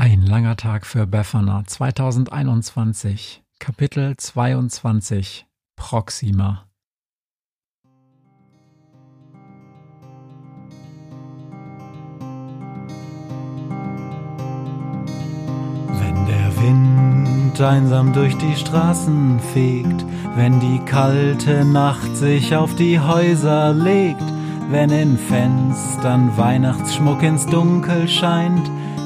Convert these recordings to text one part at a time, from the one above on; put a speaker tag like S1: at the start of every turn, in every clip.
S1: Ein langer Tag für Befana 2021, Kapitel 22 Proxima.
S2: Wenn der Wind einsam durch die Straßen fegt, wenn die kalte Nacht sich auf die Häuser legt, wenn in Fenstern Weihnachtsschmuck ins Dunkel scheint,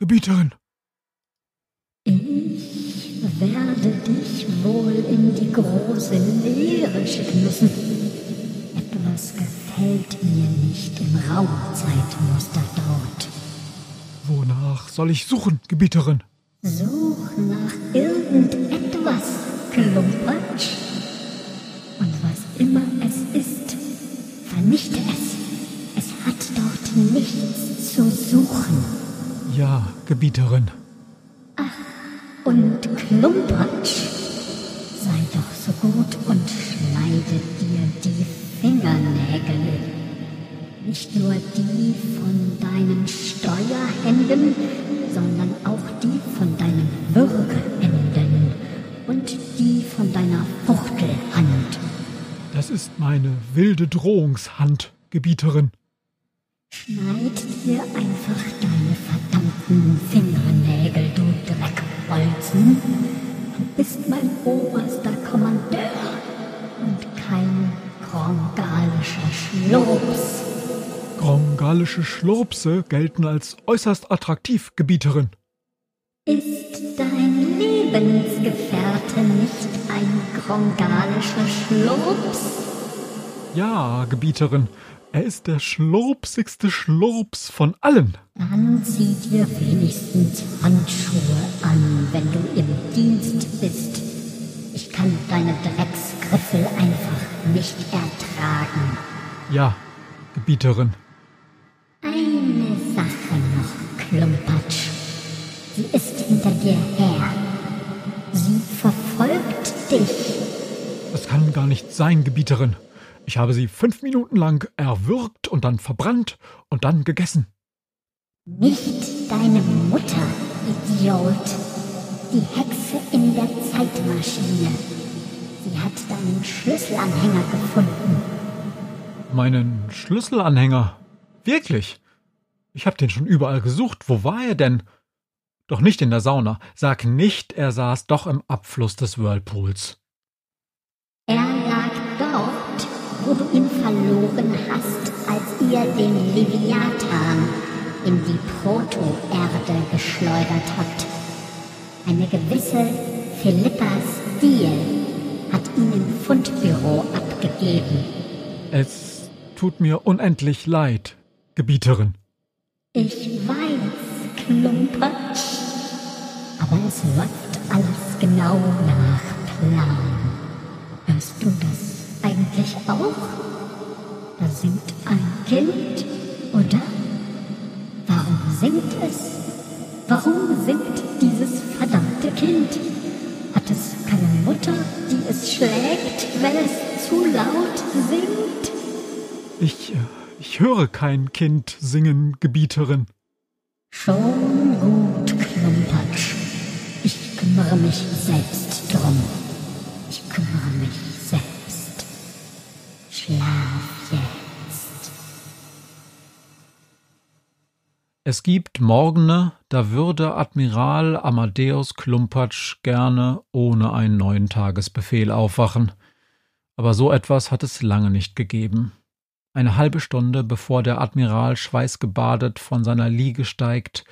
S3: Gebieterin?
S4: Ich werde dich wohl in die große Leere schicken müssen. Etwas gefällt mir nicht im Raumzeitmuster dort.
S3: Wonach soll ich suchen, Gebieterin?
S4: Such nach irgendetwas, Klumpatsch. Und was immer es ist, vernichte es. Es hat dort nichts zu suchen.
S3: Ja, Gebieterin.
S4: Und Klumpatsch, sei doch so gut und schneide dir die Fingernägel. Nicht nur die von deinen Steuerhänden, sondern auch die von deinen Würgeenden und die von deiner Fuchtelhand.
S3: Das ist meine wilde Drohungshand, Gebieterin.
S4: Schneid dir einfach deine verdammten Fingernägel, du Dreckbolzen. Du bist mein oberster Kommandeur und kein grongalischer Schlops.
S3: Grongalische Schlurpse gelten als äußerst attraktiv, Gebieterin.
S4: Ist dein Lebensgefährte nicht ein grongalischer Schlops?
S3: Ja, Gebieterin. Er ist der schlurpsigste Schlurps von allen.
S4: Dann zieh dir wenigstens Handschuhe an, wenn du im Dienst bist. Ich kann deine Drecksgriffel einfach nicht ertragen.
S3: Ja, Gebieterin.
S4: Eine Sache noch, Klumpatsch. Sie ist hinter dir her. Sie verfolgt dich.
S3: Das kann gar nicht sein, Gebieterin. Ich habe sie fünf Minuten lang erwürgt und dann verbrannt und dann gegessen.
S4: Nicht deine Mutter, Idiot. Die Hexe in der Zeitmaschine. Sie hat deinen Schlüsselanhänger gefunden.
S3: Meinen Schlüsselanhänger. Wirklich? Ich habe den schon überall gesucht. Wo war er denn? Doch nicht in der Sauna. Sag nicht, er saß doch im Abfluss des Whirlpools.
S4: Er wo du ihn verloren hast, als ihr den Leviathan in die Proto-Erde geschleudert habt. Eine gewisse Philippa Steele hat ihn im Fundbüro abgegeben.
S3: Es tut mir unendlich leid, Gebieterin.
S4: Ich weiß, Klumpatsch, aber es läuft alles genau nach Plan. Hörst du das eigentlich auch? Da singt ein Kind, oder? Warum singt es? Warum singt dieses verdammte Kind? Hat es keine Mutter, die es schlägt, wenn es zu laut singt?
S3: Ich, äh, ich höre kein Kind singen, Gebieterin.
S4: Schon gut, Klumpatsch. kümmere mich selbst drum. Ich kümmere mich.
S2: Es gibt Morgene, da würde Admiral Amadeus Klumpatsch gerne ohne einen neuen Tagesbefehl aufwachen. Aber so etwas hat es lange nicht gegeben. Eine halbe Stunde bevor der Admiral schweißgebadet von seiner Liege steigt,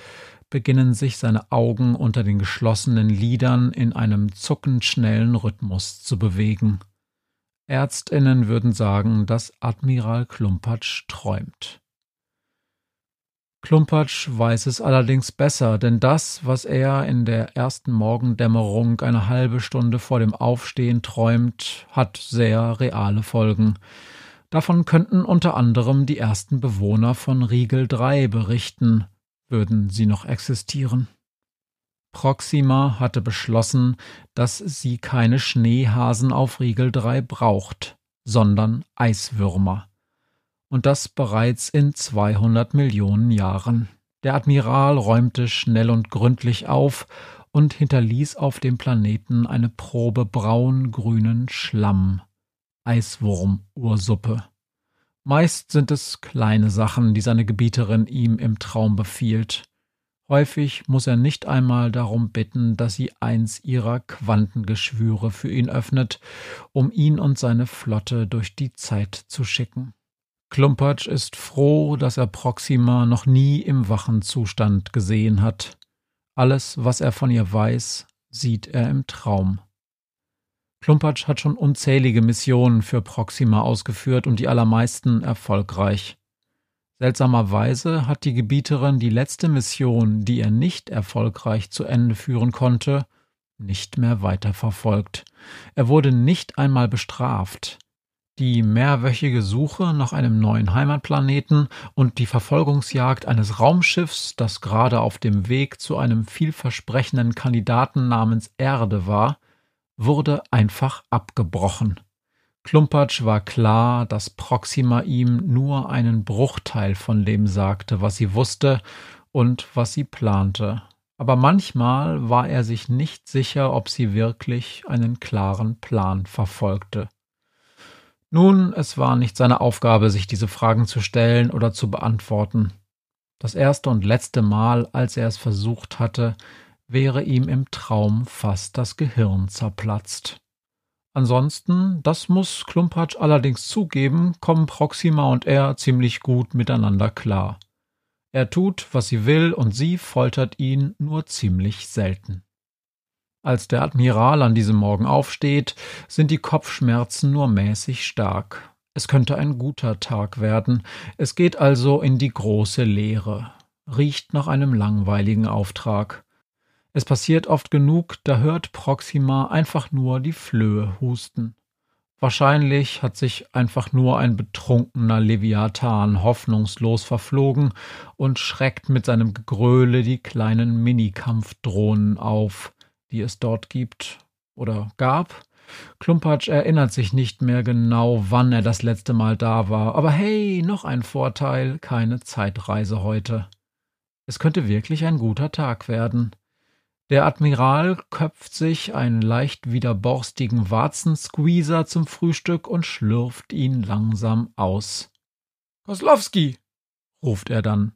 S2: beginnen sich seine Augen unter den geschlossenen Lidern in einem zuckend schnellen Rhythmus zu bewegen. Ärztinnen würden sagen, dass Admiral Klumpatsch träumt. Klumpatsch weiß es allerdings besser, denn das, was er in der ersten Morgendämmerung eine halbe Stunde vor dem Aufstehen träumt, hat sehr reale Folgen. Davon könnten unter anderem die ersten Bewohner von Riegel 3 berichten, würden sie noch existieren. Proxima hatte beschlossen, dass sie keine Schneehasen auf Riegel 3 braucht, sondern Eiswürmer. Und das bereits in 200 Millionen Jahren. Der Admiral räumte schnell und gründlich auf und hinterließ auf dem Planeten eine Probe braun-grünen Schlamm. Eiswurm-Ursuppe. Meist sind es kleine Sachen, die seine Gebieterin ihm im Traum befiehlt. Häufig muss er nicht einmal darum bitten, dass sie eins ihrer Quantengeschwüre für ihn öffnet, um ihn und seine Flotte durch die Zeit zu schicken. Klumpatsch ist froh, dass er Proxima noch nie im wachen Zustand gesehen hat. Alles, was er von ihr weiß, sieht er im Traum. Klumpatsch hat schon unzählige Missionen für Proxima ausgeführt und die allermeisten erfolgreich. Seltsamerweise hat die Gebieterin die letzte Mission, die er nicht erfolgreich zu Ende führen konnte, nicht mehr weiterverfolgt. Er wurde nicht einmal bestraft. Die mehrwöchige Suche nach einem neuen Heimatplaneten und die Verfolgungsjagd eines Raumschiffs, das gerade auf dem Weg zu einem vielversprechenden Kandidaten namens Erde war, wurde einfach abgebrochen. Klumpatsch war klar, dass Proxima ihm nur einen Bruchteil von dem sagte, was sie wusste und was sie plante. Aber manchmal war er sich nicht sicher, ob sie wirklich einen klaren Plan verfolgte. Nun, es war nicht seine Aufgabe, sich diese Fragen zu stellen oder zu beantworten. Das erste und letzte Mal, als er es versucht hatte, wäre ihm im Traum fast das Gehirn zerplatzt. Ansonsten, das muss Klumpatsch allerdings zugeben, kommen Proxima und er ziemlich gut miteinander klar. Er tut, was sie will, und sie foltert ihn nur ziemlich selten. Als der Admiral an diesem Morgen aufsteht, sind die Kopfschmerzen nur mäßig stark. Es könnte ein guter Tag werden, es geht also in die große Leere, riecht nach einem langweiligen Auftrag. Es passiert oft genug, da hört Proxima einfach nur die Flöhe husten. Wahrscheinlich hat sich einfach nur ein betrunkener Leviathan hoffnungslos verflogen und schreckt mit seinem Gegröle die kleinen Minikampfdrohnen auf, die es dort gibt oder gab. Klumpatsch erinnert sich nicht mehr genau, wann er das letzte Mal da war, aber hey, noch ein Vorteil, keine Zeitreise heute. Es könnte wirklich ein guter Tag werden. Der Admiral köpft sich einen leicht widerborstigen Warzensqueezer zum Frühstück und schlürft ihn langsam aus. Koslowski, ruft er dann.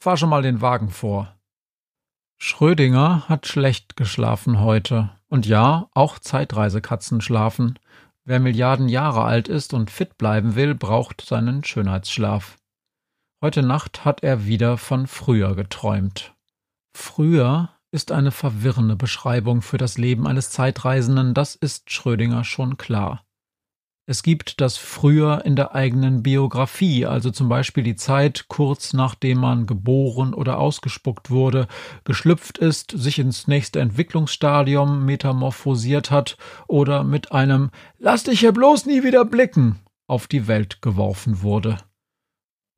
S2: Fahr schon mal den Wagen vor. Schrödinger hat schlecht geschlafen heute. Und ja, auch Zeitreisekatzen schlafen. Wer Milliarden Jahre alt ist und fit bleiben will, braucht seinen Schönheitsschlaf. Heute Nacht hat er wieder von früher geträumt. Früher ist eine verwirrende Beschreibung für das Leben eines Zeitreisenden, das ist Schrödinger schon klar. Es gibt das früher in der eigenen Biografie, also zum Beispiel die Zeit kurz nachdem man geboren oder ausgespuckt wurde, geschlüpft ist, sich ins nächste Entwicklungsstadium metamorphosiert hat oder mit einem Lass dich hier bloß nie wieder blicken auf die Welt geworfen wurde.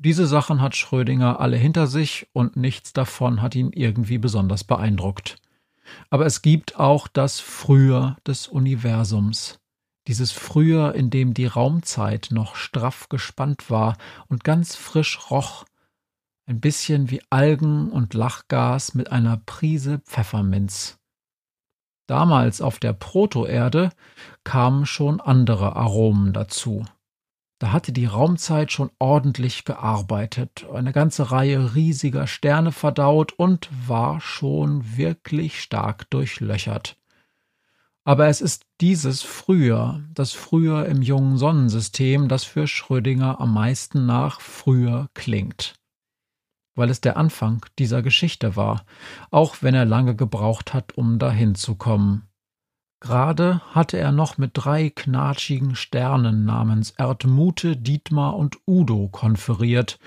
S2: Diese Sachen hat Schrödinger alle hinter sich und nichts davon hat ihn irgendwie besonders beeindruckt. Aber es gibt auch das Früher des Universums. Dieses Früher, in dem die Raumzeit noch straff gespannt war und ganz frisch roch, ein bisschen wie Algen und Lachgas mit einer Prise Pfefferminz. Damals auf der Protoerde kamen schon andere Aromen dazu. Da hatte die Raumzeit schon ordentlich gearbeitet, eine ganze Reihe riesiger Sterne verdaut und war schon wirklich stark durchlöchert. Aber es ist dieses Früher, das Früher im jungen Sonnensystem, das für Schrödinger am meisten nach früher klingt. Weil es der Anfang dieser Geschichte war, auch wenn er lange gebraucht hat, um dahin zu kommen. Gerade hatte er noch mit drei knatschigen Sternen namens Erdmute, Dietmar und Udo konferiert,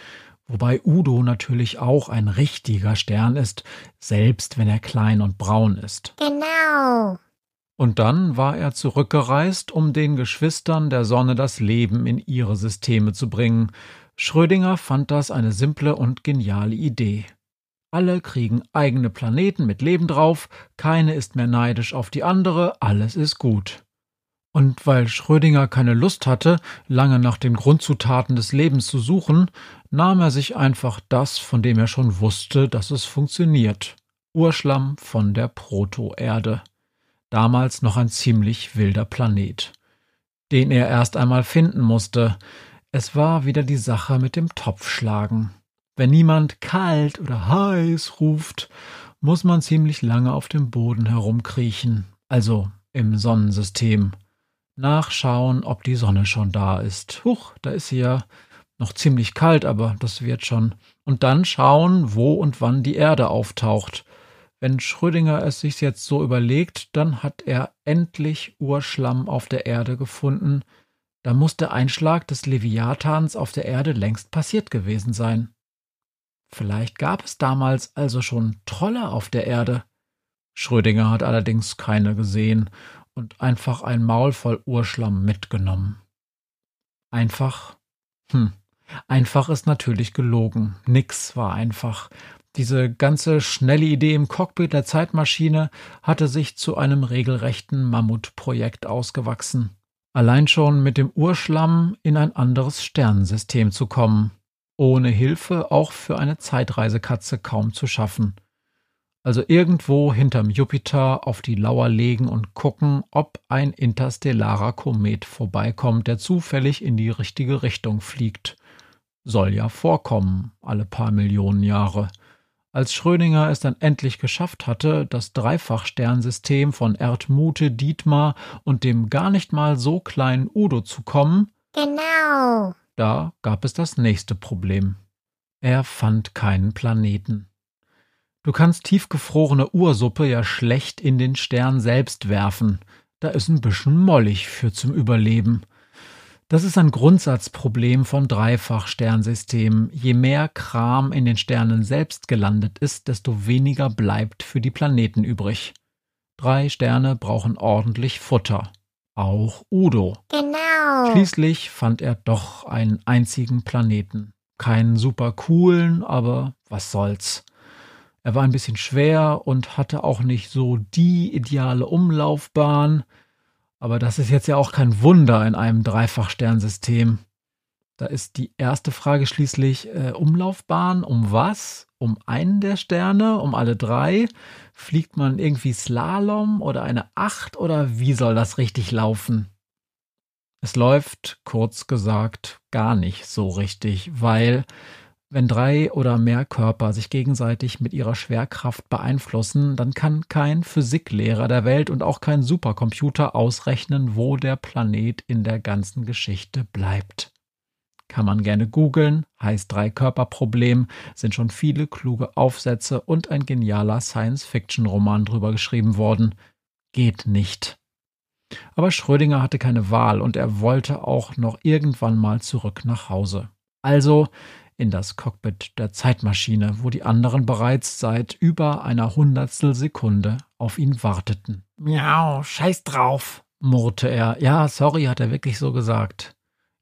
S2: wobei Udo natürlich auch ein richtiger Stern ist, selbst wenn er klein und braun ist.
S4: Genau.
S2: Und dann war er zurückgereist, um den Geschwistern der Sonne das Leben in ihre Systeme zu bringen. Schrödinger fand das eine simple und geniale Idee. Alle kriegen eigene Planeten mit Leben drauf, keine ist mehr neidisch auf die andere, alles ist gut. Und weil Schrödinger keine Lust hatte, lange nach den Grundzutaten des Lebens zu suchen, nahm er sich einfach das, von dem er schon wusste, dass es funktioniert. Urschlamm von der Proto-Erde. Damals noch ein ziemlich wilder Planet. Den er erst einmal finden musste. Es war wieder die Sache mit dem Topfschlagen. Wenn niemand kalt oder heiß ruft, muss man ziemlich lange auf dem Boden herumkriechen, also im Sonnensystem. Nachschauen, ob die Sonne schon da ist. Huch, da ist sie ja noch ziemlich kalt, aber das wird schon. Und dann schauen, wo und wann die Erde auftaucht. Wenn Schrödinger es sich jetzt so überlegt, dann hat er endlich Urschlamm auf der Erde gefunden. Da muss der Einschlag des Leviathans auf der Erde längst passiert gewesen sein. Vielleicht gab es damals also schon Trolle auf der Erde. Schrödinger hat allerdings keine gesehen und einfach ein Maul voll Urschlamm mitgenommen. Einfach, hm, einfach ist natürlich gelogen. Nix war einfach. Diese ganze schnelle Idee im Cockpit der Zeitmaschine hatte sich zu einem regelrechten Mammutprojekt ausgewachsen. Allein schon mit dem Urschlamm in ein anderes Sternensystem zu kommen ohne Hilfe auch für eine Zeitreisekatze kaum zu schaffen. Also irgendwo hinterm Jupiter auf die Lauer legen und gucken, ob ein interstellarer Komet vorbeikommt, der zufällig in die richtige Richtung fliegt. Soll ja vorkommen, alle paar Millionen Jahre. Als Schrödinger es dann endlich geschafft hatte, das Dreifachsternsystem von Erdmute, Dietmar und dem gar nicht mal so kleinen Udo zu kommen,
S4: Genau.
S2: Da gab es das nächste Problem. Er fand keinen Planeten. Du kannst tiefgefrorene Ursuppe ja schlecht in den Stern selbst werfen. Da ist ein bisschen mollig für zum Überleben. Das ist ein Grundsatzproblem von Dreifachsternsystemen. Je mehr Kram in den Sternen selbst gelandet ist, desto weniger bleibt für die Planeten übrig. Drei Sterne brauchen ordentlich Futter. Auch Udo.
S4: Genau.
S2: Schließlich fand er doch einen einzigen Planeten. Keinen super coolen, aber was soll's. Er war ein bisschen schwer und hatte auch nicht so die ideale Umlaufbahn. Aber das ist jetzt ja auch kein Wunder in einem Dreifachsternsystem. Da ist die erste Frage schließlich äh, Umlaufbahn. Um was? Um einen der Sterne? Um alle drei? Fliegt man irgendwie Slalom oder eine Acht oder wie soll das richtig laufen? Es läuft, kurz gesagt, gar nicht so richtig, weil wenn drei oder mehr Körper sich gegenseitig mit ihrer Schwerkraft beeinflussen, dann kann kein Physiklehrer der Welt und auch kein Supercomputer ausrechnen, wo der Planet in der ganzen Geschichte bleibt. Kann man gerne googeln, heißt Drei-Körper-Problem, sind schon viele kluge Aufsätze und ein genialer Science-Fiction-Roman drüber geschrieben worden. Geht nicht. Aber Schrödinger hatte keine Wahl und er wollte auch noch irgendwann mal zurück nach Hause. Also in das Cockpit der Zeitmaschine, wo die anderen bereits seit über einer Hundertstel Sekunde auf ihn warteten.
S3: Miau, scheiß drauf,
S2: murrte er. Ja, sorry, hat er wirklich so gesagt.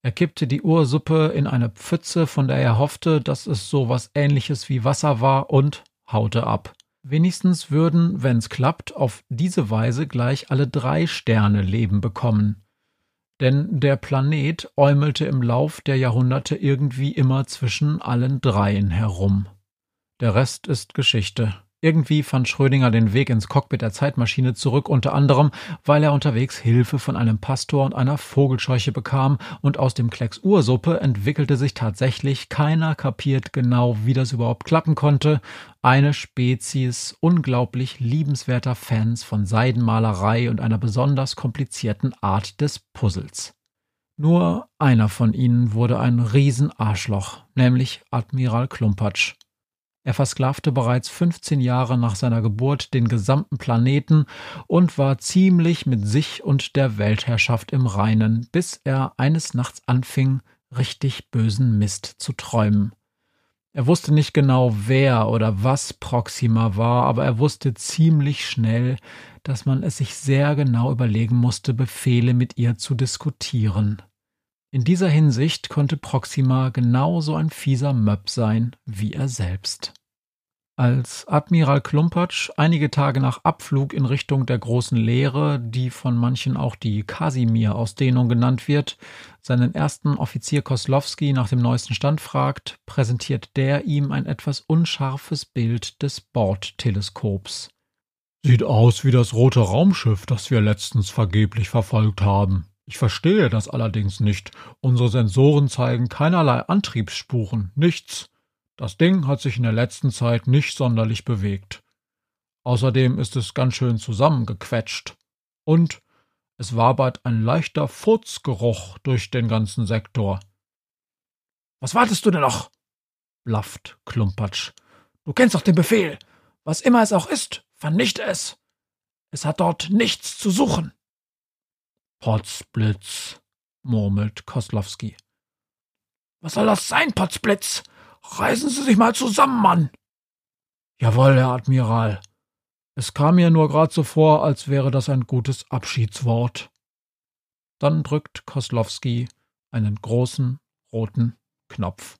S2: Er kippte die Ursuppe in eine Pfütze, von der er hoffte, dass es so was ähnliches wie Wasser war, und haute ab. Wenigstens würden, wenn's klappt, auf diese Weise gleich alle drei Sterne Leben bekommen. Denn der Planet äumelte im Lauf der Jahrhunderte irgendwie immer zwischen allen dreien herum. Der Rest ist Geschichte. Irgendwie fand Schrödinger den Weg ins Cockpit der Zeitmaschine zurück, unter anderem, weil er unterwegs Hilfe von einem Pastor und einer Vogelscheuche bekam, und aus dem Klecks Ursuppe entwickelte sich tatsächlich, keiner kapiert genau, wie das überhaupt klappen konnte, eine Spezies unglaublich liebenswerter Fans von Seidenmalerei und einer besonders komplizierten Art des Puzzles. Nur einer von ihnen wurde ein Riesenarschloch, nämlich Admiral Klumpatsch. Er versklavte bereits 15 Jahre nach seiner Geburt den gesamten Planeten und war ziemlich mit sich und der Weltherrschaft im Reinen, bis er eines Nachts anfing, richtig bösen Mist zu träumen. Er wusste nicht genau, wer oder was Proxima war, aber er wusste ziemlich schnell, dass man es sich sehr genau überlegen musste, Befehle mit ihr zu diskutieren. In dieser Hinsicht konnte Proxima genauso ein fieser Möb sein wie er selbst. Als Admiral Klumpatsch einige Tage nach Abflug in Richtung der großen Leere, die von manchen auch die Kasimir-Ausdehnung genannt wird, seinen ersten Offizier Koslowski nach dem neuesten Stand fragt, präsentiert der ihm ein etwas unscharfes Bild des Bordteleskops.
S3: Sieht aus wie das rote Raumschiff, das wir letztens vergeblich verfolgt haben. Ich verstehe das allerdings nicht. Unsere Sensoren zeigen keinerlei Antriebsspuren, nichts. Das Ding hat sich in der letzten Zeit nicht sonderlich bewegt. Außerdem ist es ganz schön zusammengequetscht. Und es wabert ein leichter Furzgeruch durch den ganzen Sektor.
S2: Was wartest du denn noch? blafft Klumpatsch. Du kennst doch den Befehl. Was immer es auch ist, vernichte es. Es hat dort nichts zu suchen.
S3: Potzblitz, murmelt Koslowski.
S2: Was soll das sein, Potzblitz? Reißen Sie sich mal zusammen, Mann.
S3: Jawohl, Herr Admiral. Es kam mir nur gerade so vor, als wäre das ein gutes Abschiedswort. Dann drückt Koslowski einen großen roten Knopf.